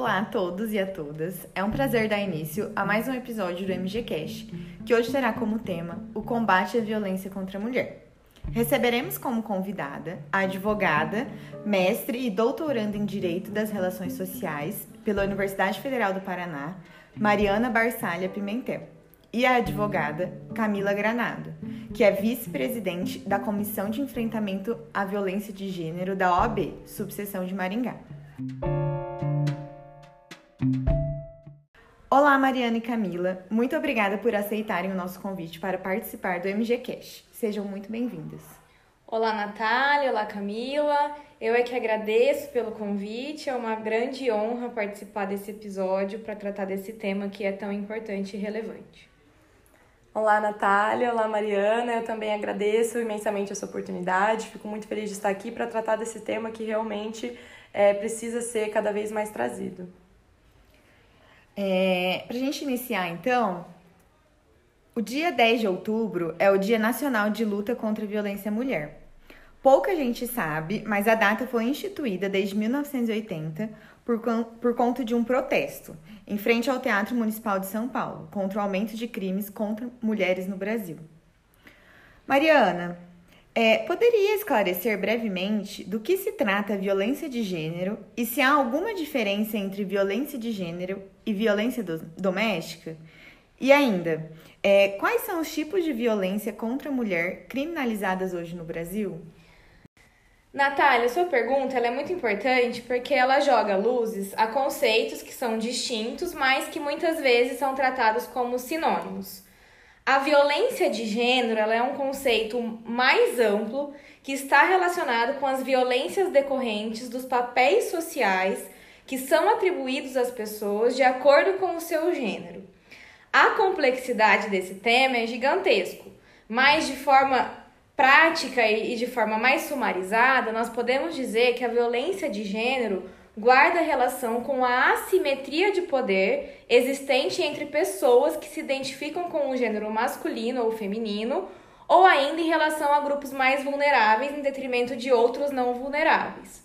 Olá a todos e a todas. É um prazer dar início a mais um episódio do MGCast, que hoje terá como tema o combate à violência contra a mulher. Receberemos como convidada a advogada, mestre e doutoranda em Direito das Relações Sociais pela Universidade Federal do Paraná, Mariana Barçalha Pimentel, e a advogada Camila Granado, que é vice-presidente da Comissão de Enfrentamento à Violência de Gênero da OAB, subseção de Maringá. Olá, Mariana e Camila. Muito obrigada por aceitarem o nosso convite para participar do MG Cash. Sejam muito bem-vindas. Olá, Natália. Olá, Camila. Eu é que agradeço pelo convite. É uma grande honra participar desse episódio para tratar desse tema que é tão importante e relevante. Olá, Natália. Olá, Mariana. Eu também agradeço imensamente essa oportunidade. Fico muito feliz de estar aqui para tratar desse tema que realmente é, precisa ser cada vez mais trazido. É, Para a gente iniciar, então, o dia 10 de outubro é o Dia Nacional de Luta contra a Violência à Mulher. Pouca gente sabe, mas a data foi instituída desde 1980 por, por conta de um protesto em frente ao Teatro Municipal de São Paulo contra o aumento de crimes contra mulheres no Brasil. Mariana, é, poderia esclarecer brevemente do que se trata a violência de gênero e se há alguma diferença entre violência de gênero e violência do, doméstica? E ainda, é, quais são os tipos de violência contra a mulher criminalizadas hoje no Brasil? Natália, sua pergunta é muito importante porque ela joga luzes a conceitos que são distintos, mas que muitas vezes são tratados como sinônimos. A violência de gênero é um conceito mais amplo que está relacionado com as violências decorrentes dos papéis sociais que são atribuídos às pessoas de acordo com o seu gênero. A complexidade desse tema é gigantesco, mas de forma prática e de forma mais sumarizada, nós podemos dizer que a violência de gênero guarda relação com a assimetria de poder existente entre pessoas que se identificam com o gênero masculino ou feminino, ou ainda em relação a grupos mais vulneráveis em detrimento de outros não vulneráveis.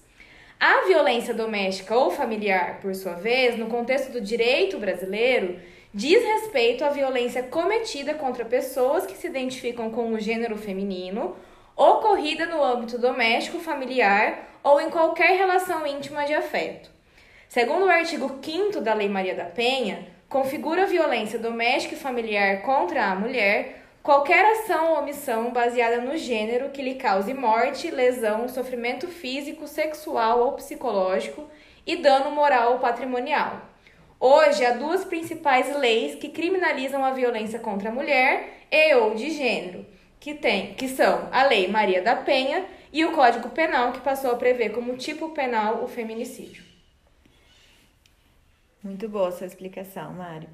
A violência doméstica ou familiar, por sua vez, no contexto do direito brasileiro, diz respeito à violência cometida contra pessoas que se identificam com o gênero feminino, ocorrida no âmbito doméstico, familiar ou em qualquer relação íntima de afeto. Segundo o artigo 5 da Lei Maria da Penha, configura violência doméstica e familiar contra a mulher qualquer ação ou omissão baseada no gênero que lhe cause morte, lesão, sofrimento físico, sexual ou psicológico e dano moral ou patrimonial. Hoje há duas principais leis que criminalizam a violência contra a mulher e ou de gênero, que tem, que são a Lei Maria da Penha e o Código Penal, que passou a prever como tipo penal o feminicídio. Muito boa sua explicação, Mário.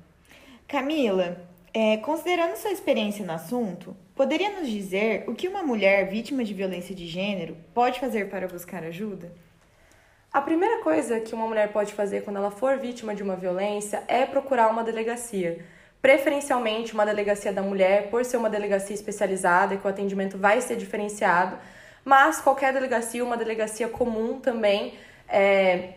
Camila, é, considerando sua experiência no assunto, poderia nos dizer o que uma mulher vítima de violência de gênero pode fazer para buscar ajuda? A primeira coisa que uma mulher pode fazer quando ela for vítima de uma violência é procurar uma delegacia. Preferencialmente uma delegacia da mulher, por ser uma delegacia especializada e que o atendimento vai ser diferenciado, mas qualquer delegacia, uma delegacia comum também é,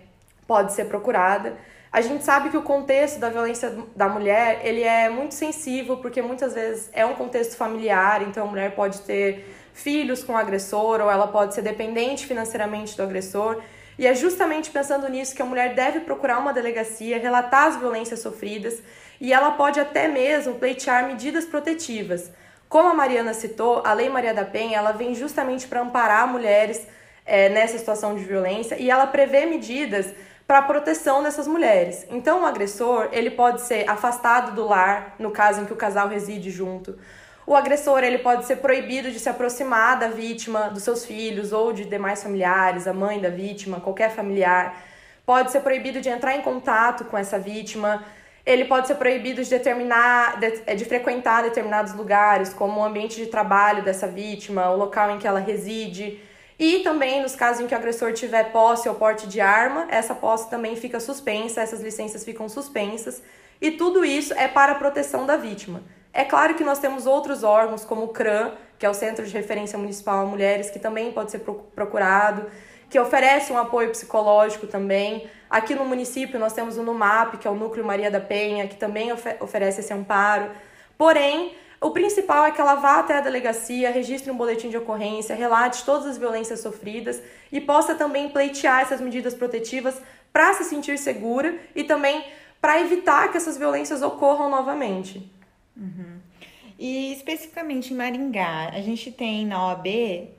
pode ser procurada. A gente sabe que o contexto da violência da mulher ele é muito sensível porque muitas vezes é um contexto familiar, então a mulher pode ter filhos com o agressor ou ela pode ser dependente financeiramente do agressor. E é justamente pensando nisso que a mulher deve procurar uma delegacia, relatar as violências sofridas e ela pode até mesmo pleitear medidas protetivas. Como a Mariana citou, a Lei Maria da Penha ela vem justamente para amparar mulheres é, nessa situação de violência e ela prevê medidas para a proteção dessas mulheres. Então, o agressor ele pode ser afastado do lar, no caso em que o casal reside junto. O agressor ele pode ser proibido de se aproximar da vítima, dos seus filhos ou de demais familiares, a mãe da vítima, qualquer familiar. Pode ser proibido de entrar em contato com essa vítima ele pode ser proibido de determinar, de, é, de, frequentar determinados lugares, como o ambiente de trabalho dessa vítima, o local em que ela reside. E também, nos casos em que o agressor tiver posse ou porte de arma, essa posse também fica suspensa, essas licenças ficam suspensas. E tudo isso é para a proteção da vítima. É claro que nós temos outros órgãos, como o CRAM, que é o Centro de Referência Municipal a Mulheres, que também pode ser procurado que oferece um apoio psicológico também. Aqui no município nós temos o NUMAP, que é o Núcleo Maria da Penha, que também oferece esse amparo. Porém, o principal é que ela vá até a delegacia, registre um boletim de ocorrência, relate todas as violências sofridas e possa também pleitear essas medidas protetivas para se sentir segura e também para evitar que essas violências ocorram novamente. Uhum. E especificamente em Maringá, a gente tem na OAB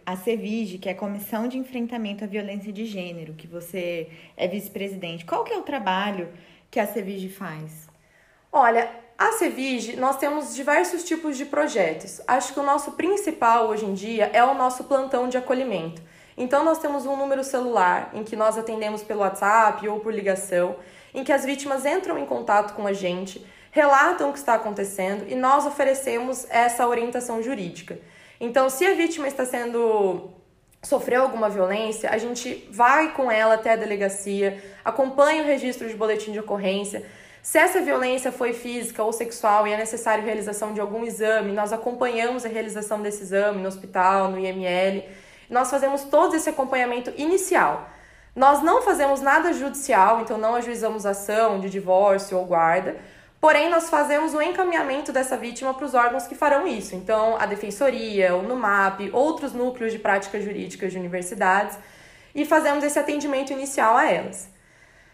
a CEVIG, que é a Comissão de Enfrentamento à Violência de Gênero, que você é vice-presidente. Qual que é o trabalho que a CEVIG faz? Olha, a Cevige, nós temos diversos tipos de projetos. Acho que o nosso principal hoje em dia é o nosso plantão de acolhimento. Então, nós temos um número celular em que nós atendemos pelo WhatsApp ou por ligação, em que as vítimas entram em contato com a gente, relatam o que está acontecendo e nós oferecemos essa orientação jurídica. Então, se a vítima está sendo sofreu alguma violência, a gente vai com ela até a delegacia, acompanha o registro de boletim de ocorrência, se essa violência foi física ou sexual e é necessário a realização de algum exame, nós acompanhamos a realização desse exame no hospital, no IML. Nós fazemos todo esse acompanhamento inicial. Nós não fazemos nada judicial, então não ajuizamos ação de divórcio ou guarda, porém nós fazemos o encaminhamento dessa vítima para os órgãos que farão isso. Então, a defensoria, o NUMAP, outros núcleos de práticas jurídicas de universidades, e fazemos esse atendimento inicial a elas.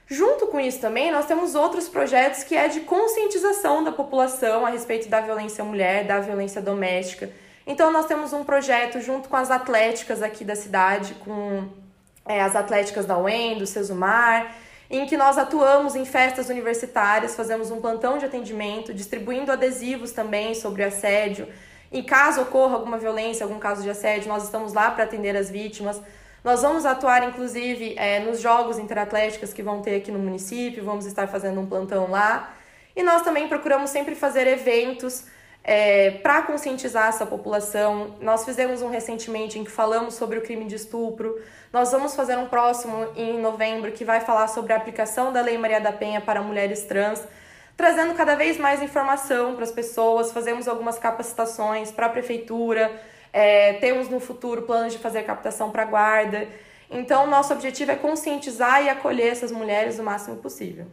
Junto com isso também, nós temos outros projetos que é de conscientização da população a respeito da violência mulher, da violência doméstica. Então, nós temos um projeto junto com as atléticas aqui da cidade, com é, as atléticas da UEM, do Sesumar, em que nós atuamos em festas universitárias, fazemos um plantão de atendimento, distribuindo adesivos também sobre assédio. Em caso ocorra alguma violência, algum caso de assédio, nós estamos lá para atender as vítimas. Nós vamos atuar, inclusive, é, nos jogos interatléticos que vão ter aqui no município, vamos estar fazendo um plantão lá. E nós também procuramos sempre fazer eventos é, para conscientizar essa população. Nós fizemos um recentemente em que falamos sobre o crime de estupro. Nós vamos fazer um próximo em novembro que vai falar sobre a aplicação da Lei Maria da Penha para mulheres trans, trazendo cada vez mais informação para as pessoas. Fazemos algumas capacitações para a prefeitura é, temos no futuro planos de fazer captação para guarda. Então, nosso objetivo é conscientizar e acolher essas mulheres o máximo possível.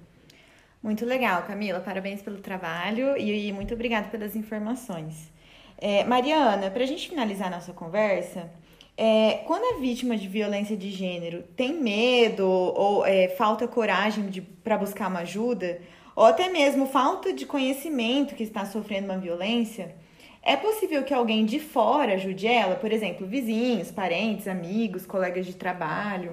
Muito legal, Camila. Parabéns pelo trabalho e, muito obrigada pelas informações. É, Mariana, para a gente finalizar nossa conversa, é, quando a vítima de violência de gênero tem medo ou é, falta coragem para buscar uma ajuda, ou até mesmo falta de conhecimento que está sofrendo uma violência, é possível que alguém de fora ajude ela? Por exemplo, vizinhos, parentes, amigos, colegas de trabalho?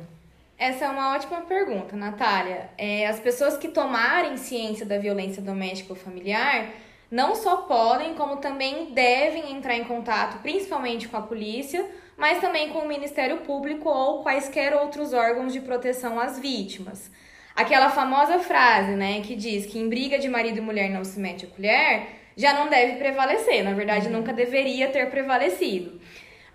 Essa é uma ótima pergunta, Natália. É, as pessoas que tomarem ciência da violência doméstica ou familiar não só podem, como também devem entrar em contato, principalmente com a polícia, mas também com o Ministério Público ou quaisquer outros órgãos de proteção às vítimas. Aquela famosa frase, né, que diz que em briga de marido e mulher não se mete a colher, já não deve prevalecer, na verdade, nunca deveria ter prevalecido.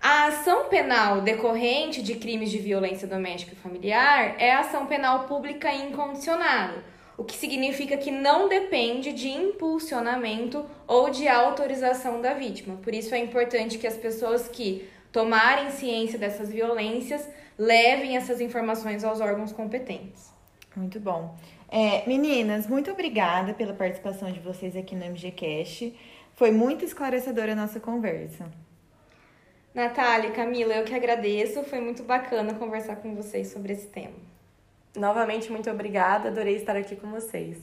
A ação penal decorrente de crimes de violência doméstica e familiar é ação penal pública incondicionada, o que significa que não depende de impulsionamento ou de autorização da vítima. Por isso é importante que as pessoas que tomarem ciência dessas violências levem essas informações aos órgãos competentes. Muito bom. É, meninas, muito obrigada pela participação de vocês aqui no MGCast. Foi muito esclarecedora a nossa conversa. Natália, Camila, eu que agradeço. Foi muito bacana conversar com vocês sobre esse tema. Novamente, muito obrigada. Adorei estar aqui com vocês.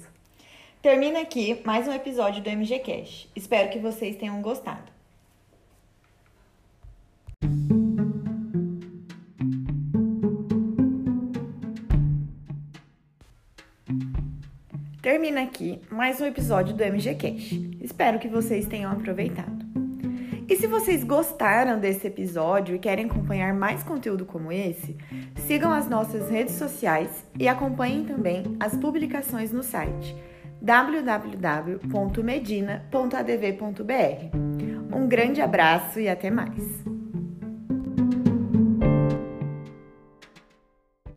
Termina aqui mais um episódio do MGCast. Espero que vocês tenham gostado. Termina aqui mais um episódio do MG Cash. Espero que vocês tenham aproveitado. E se vocês gostaram desse episódio e querem acompanhar mais conteúdo como esse, sigam as nossas redes sociais e acompanhem também as publicações no site www.medina.adv.br. Um grande abraço e até mais!